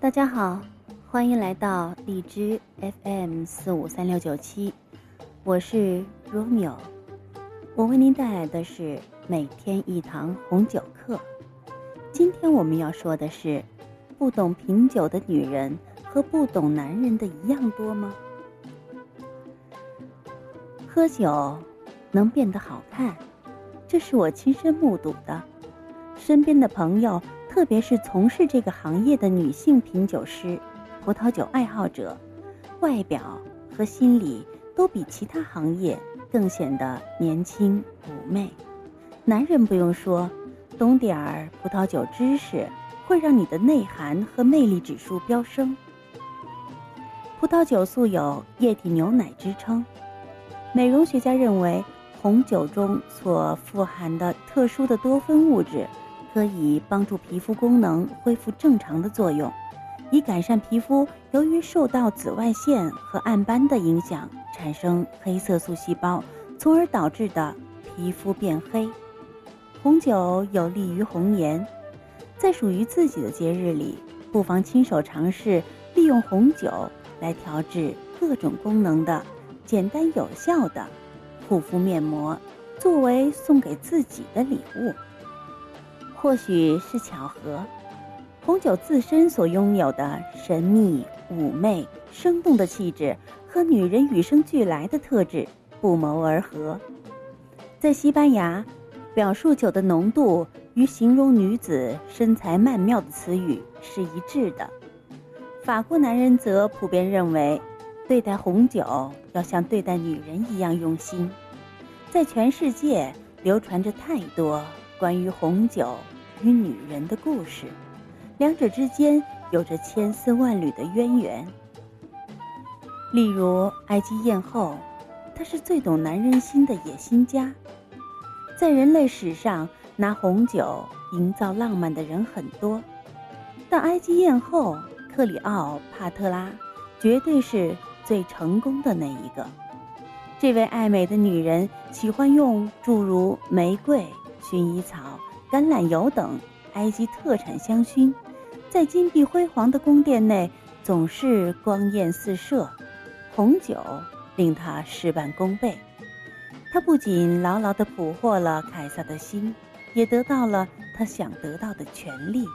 大家好，欢迎来到荔枝 FM 四五三六九七，我是 Romeo，我为您带来的是每天一堂红酒课。今天我们要说的是，不懂品酒的女人和不懂男人的一样多吗？喝酒能变得好看，这是我亲身目睹的。身边的朋友，特别是从事这个行业的女性品酒师、葡萄酒爱好者，外表和心理都比其他行业更显得年轻妩媚。男人不用说，懂点儿葡萄酒知识，会让你的内涵和魅力指数飙升。葡萄酒素有“液体牛奶”之称。美容学家认为，红酒中所富含的特殊的多酚物质，可以帮助皮肤功能恢复正常的作用，以改善皮肤由于受到紫外线和暗斑的影响产生黑色素细胞，从而导致的皮肤变黑。红酒有利于红颜，在属于自己的节日里，不妨亲手尝试利用红酒来调制各种功能的。简单有效的护肤面膜，作为送给自己的礼物。或许是巧合，红酒自身所拥有的神秘、妩媚、生动的气质，和女人与生俱来的特质不谋而合。在西班牙，表述酒的浓度与形容女子身材曼妙的词语是一致的。法国男人则普遍认为。对待红酒要像对待女人一样用心，在全世界流传着太多关于红酒与女人的故事，两者之间有着千丝万缕的渊源。例如，埃及艳后，她是最懂男人心的野心家。在人类史上，拿红酒营造浪漫的人很多，但埃及艳后克里奥帕特拉绝对是。最成功的那一个，这位爱美的女人喜欢用诸如玫瑰、薰衣草、橄榄油等埃及特产香薰，在金碧辉煌的宫殿内总是光艳四射。红酒令她事半功倍，她不仅牢牢地捕获了凯撒的心，也得到了他想得到的权利。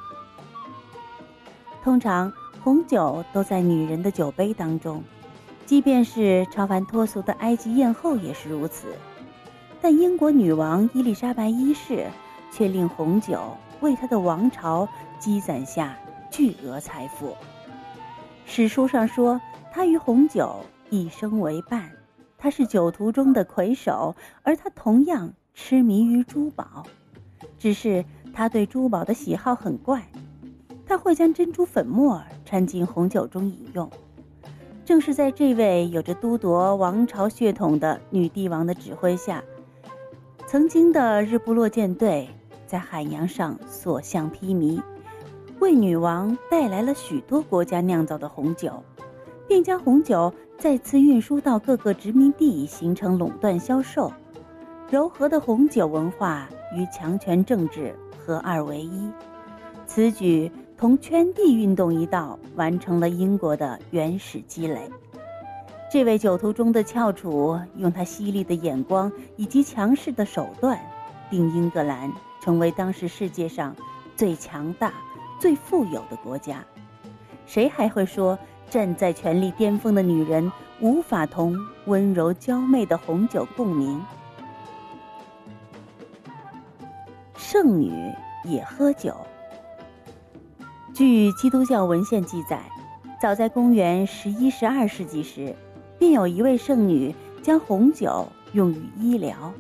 通常，红酒都在女人的酒杯当中。即便是超凡脱俗的埃及艳后也是如此，但英国女王伊丽莎白一世却令红酒为她的王朝积攒下巨额财富。史书上说，她与红酒一生为伴，她是酒徒中的魁首，而她同样痴迷于珠宝。只是她对珠宝的喜好很怪，她会将珍珠粉末掺进红酒中饮用。正是在这位有着都铎王朝血统的女帝王的指挥下，曾经的日不落舰队在海洋上所向披靡，为女王带来了许多国家酿造的红酒，并将红酒再次运输到各个殖民地，形成垄断销售。柔和的红酒文化与强权政治合二为一，此举。同圈地运动一道，完成了英国的原始积累。这位酒徒中的翘楚，用他犀利的眼光以及强势的手段，令英格兰成为当时世界上最强大、最富有的国家。谁还会说，站在权力巅峰的女人无法同温柔娇媚的红酒共鸣？圣女也喝酒。据基督教文献记载，早在公元十一、十二世纪时，便有一位圣女将红酒用于医疗。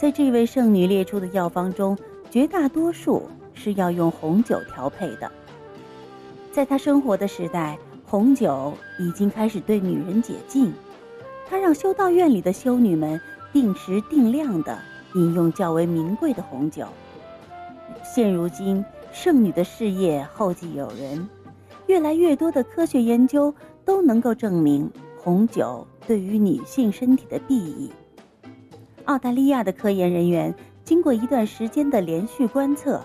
在这位圣女列出的药方中，绝大多数是要用红酒调配的。在她生活的时代，红酒已经开始对女人解禁，她让修道院里的修女们定时定量地饮用较为名贵的红酒。现如今。圣女的事业后继有人，越来越多的科学研究都能够证明红酒对于女性身体的裨益。澳大利亚的科研人员经过一段时间的连续观测，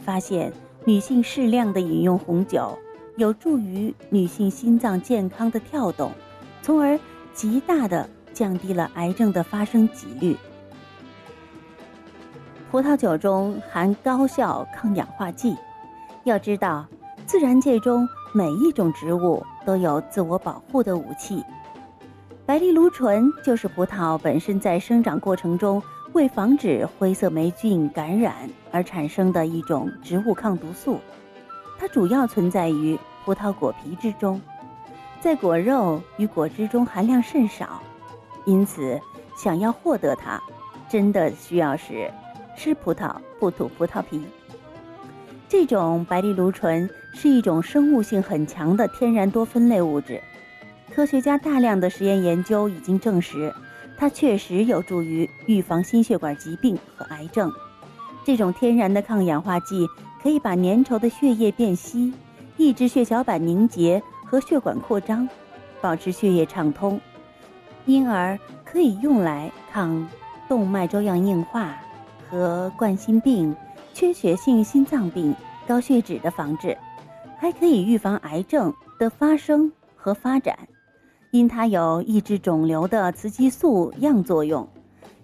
发现女性适量的饮用红酒，有助于女性心脏健康的跳动，从而极大的降低了癌症的发生几率。葡萄酒中含高效抗氧化剂。要知道，自然界中每一种植物都有自我保护的武器。白藜芦醇就是葡萄本身在生长过程中为防止灰色霉菌感染而产生的一种植物抗毒素。它主要存在于葡萄果皮之中，在果肉与果汁中含量甚少，因此想要获得它，真的需要是吃葡萄不吐葡萄皮。这种白藜芦醇是一种生物性很强的天然多酚类物质，科学家大量的实验研究已经证实，它确实有助于预防心血管疾病和癌症。这种天然的抗氧化剂可以把粘稠的血液变稀，抑制血小板凝结和血管扩张，保持血液畅通，因而可以用来抗动脉粥样硬化和冠心病。缺血性心脏病、高血脂的防治，还可以预防癌症的发生和发展，因它有抑制肿瘤的雌激素样作用。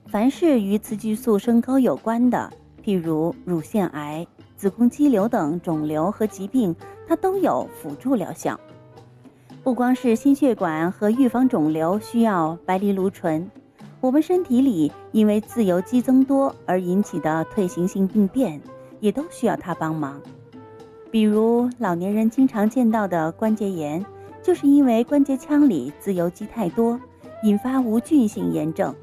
凡是与雌激素升高有关的，譬如乳腺癌、子宫肌瘤等肿瘤和疾病，它都有辅助疗效。不光是心血管和预防肿瘤需要白藜芦醇。我们身体里因为自由基增多而引起的退行性病变，也都需要它帮忙。比如老年人经常见到的关节炎，就是因为关节腔里自由基太多，引发无菌性炎症，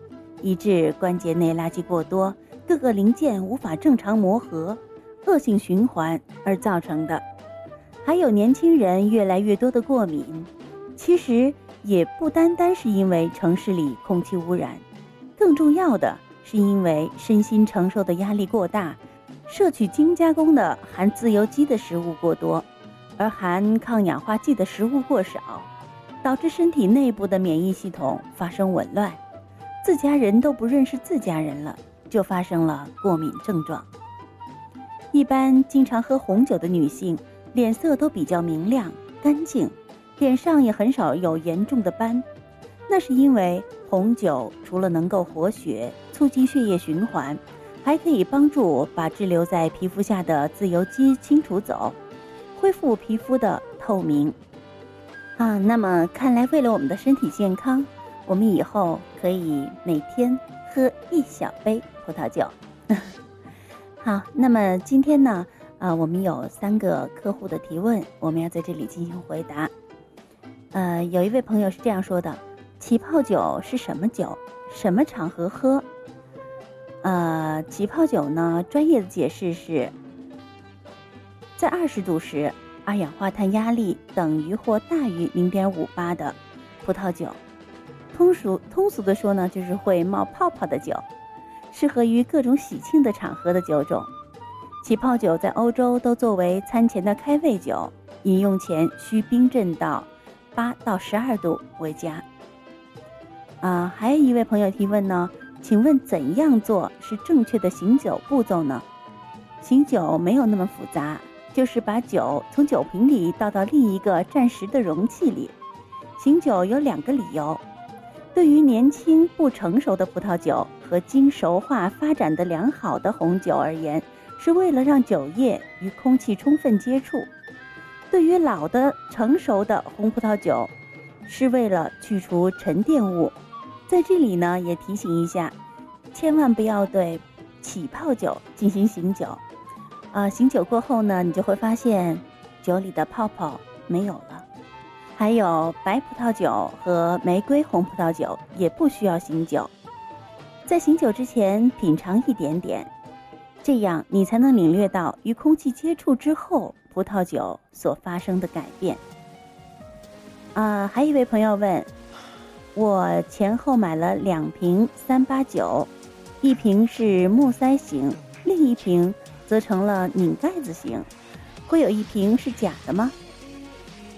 以致关节内垃圾过多，各个零件无法正常磨合，恶性循环而造成的。还有年轻人越来越多的过敏，其实。也不单单是因为城市里空气污染，更重要的是因为身心承受的压力过大，摄取精加工的含自由基的食物过多，而含抗氧化剂的食物过少，导致身体内部的免疫系统发生紊乱，自家人都不认识自家人了，就发生了过敏症状。一般经常喝红酒的女性，脸色都比较明亮干净。脸上也很少有严重的斑，那是因为红酒除了能够活血、促进血液循环，还可以帮助把滞留在皮肤下的自由基清除走，恢复皮肤的透明。啊，那么看来为了我们的身体健康，我们以后可以每天喝一小杯葡萄酒。好，那么今天呢，啊，我们有三个客户的提问，我们要在这里进行回答。呃，有一位朋友是这样说的：“起泡酒是什么酒？什么场合喝？”呃，起泡酒呢，专业的解释是，在二十度时，二氧化碳压力等于或大于零点五八的葡萄酒，通俗通俗的说呢，就是会冒泡泡的酒，适合于各种喜庆的场合的酒种。起泡酒在欧洲都作为餐前的开胃酒，饮用前需冰镇到。八到十二度为佳。啊，还有一位朋友提问呢，请问怎样做是正确的醒酒步骤呢？醒酒没有那么复杂，就是把酒从酒瓶里倒到另一个暂时的容器里。醒酒有两个理由：对于年轻不成熟的葡萄酒和经熟化发展的良好的红酒而言，是为了让酒液与空气充分接触。对于老的成熟的红葡萄酒，是为了去除沉淀物。在这里呢，也提醒一下，千万不要对起泡酒进行醒酒。啊，醒酒过后呢，你就会发现酒里的泡泡没有了。还有白葡萄酒和玫瑰红葡萄酒也不需要醒酒，在醒酒之前品尝一点点，这样你才能领略到与空气接触之后。葡萄酒所发生的改变。啊，还有一位朋友问，我前后买了两瓶三八酒，一瓶是木塞型，另一瓶则成了拧盖子型，会有一瓶是假的吗？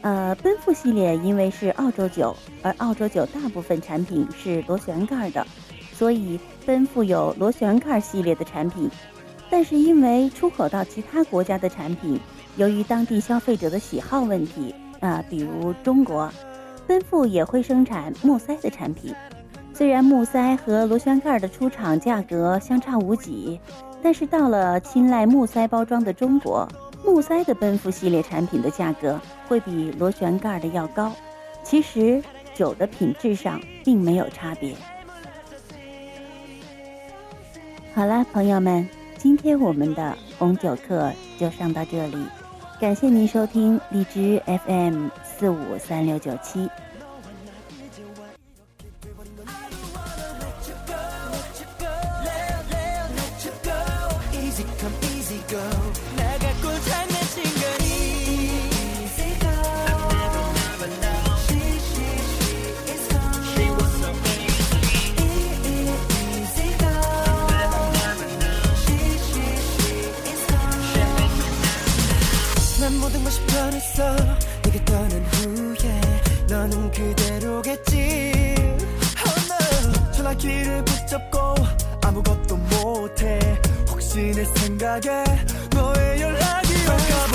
呃，奔富系列因为是澳洲酒，而澳洲酒大部分产品是螺旋盖的，所以奔富有螺旋盖系列的产品。但是因为出口到其他国家的产品，由于当地消费者的喜好问题啊，比如中国，奔富也会生产木塞的产品。虽然木塞和螺旋盖的出厂价格相差无几，但是到了青睐木塞包装的中国，木塞的奔富系列产品的价格会比螺旋盖的要高。其实酒的品质上并没有差别。好了，朋友们，今天我们的红酒课就上到这里，感谢您收听荔枝 FM 四五三六九七。easy go 나갔고 장난친 건 easy 난 모든 것이 변했어. 네가 떠난 후에 너는 그대로겠지. Oh no. 전화기를 지낼 생각에 너의 연락이 올까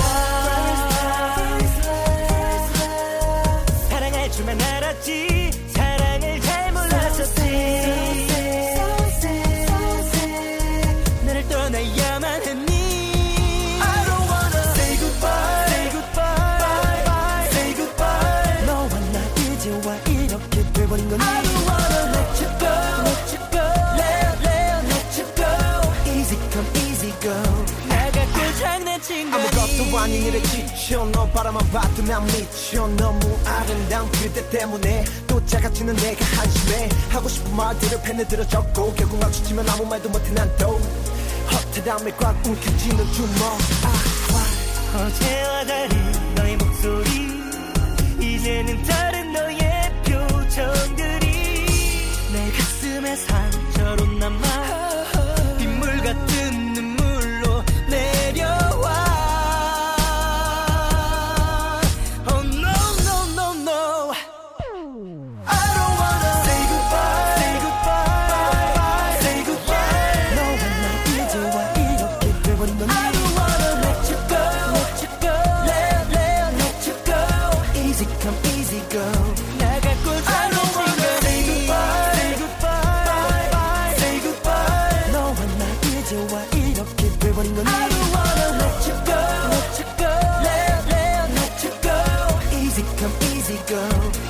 하늘에 지쳐 너 바라만 봐도 난 미쳐. 너무 아름다운 그대 때문에 또 작아지는 내가 한심해. 하고 싶은 말들을 펜에 들어 적고 결국 마주치면 아무 말도 못해 난또 허탈함에 꽉 움켜쥐는 주먹. 아, 아, 어제와 달리 너의 목소리 이제는 다른 go.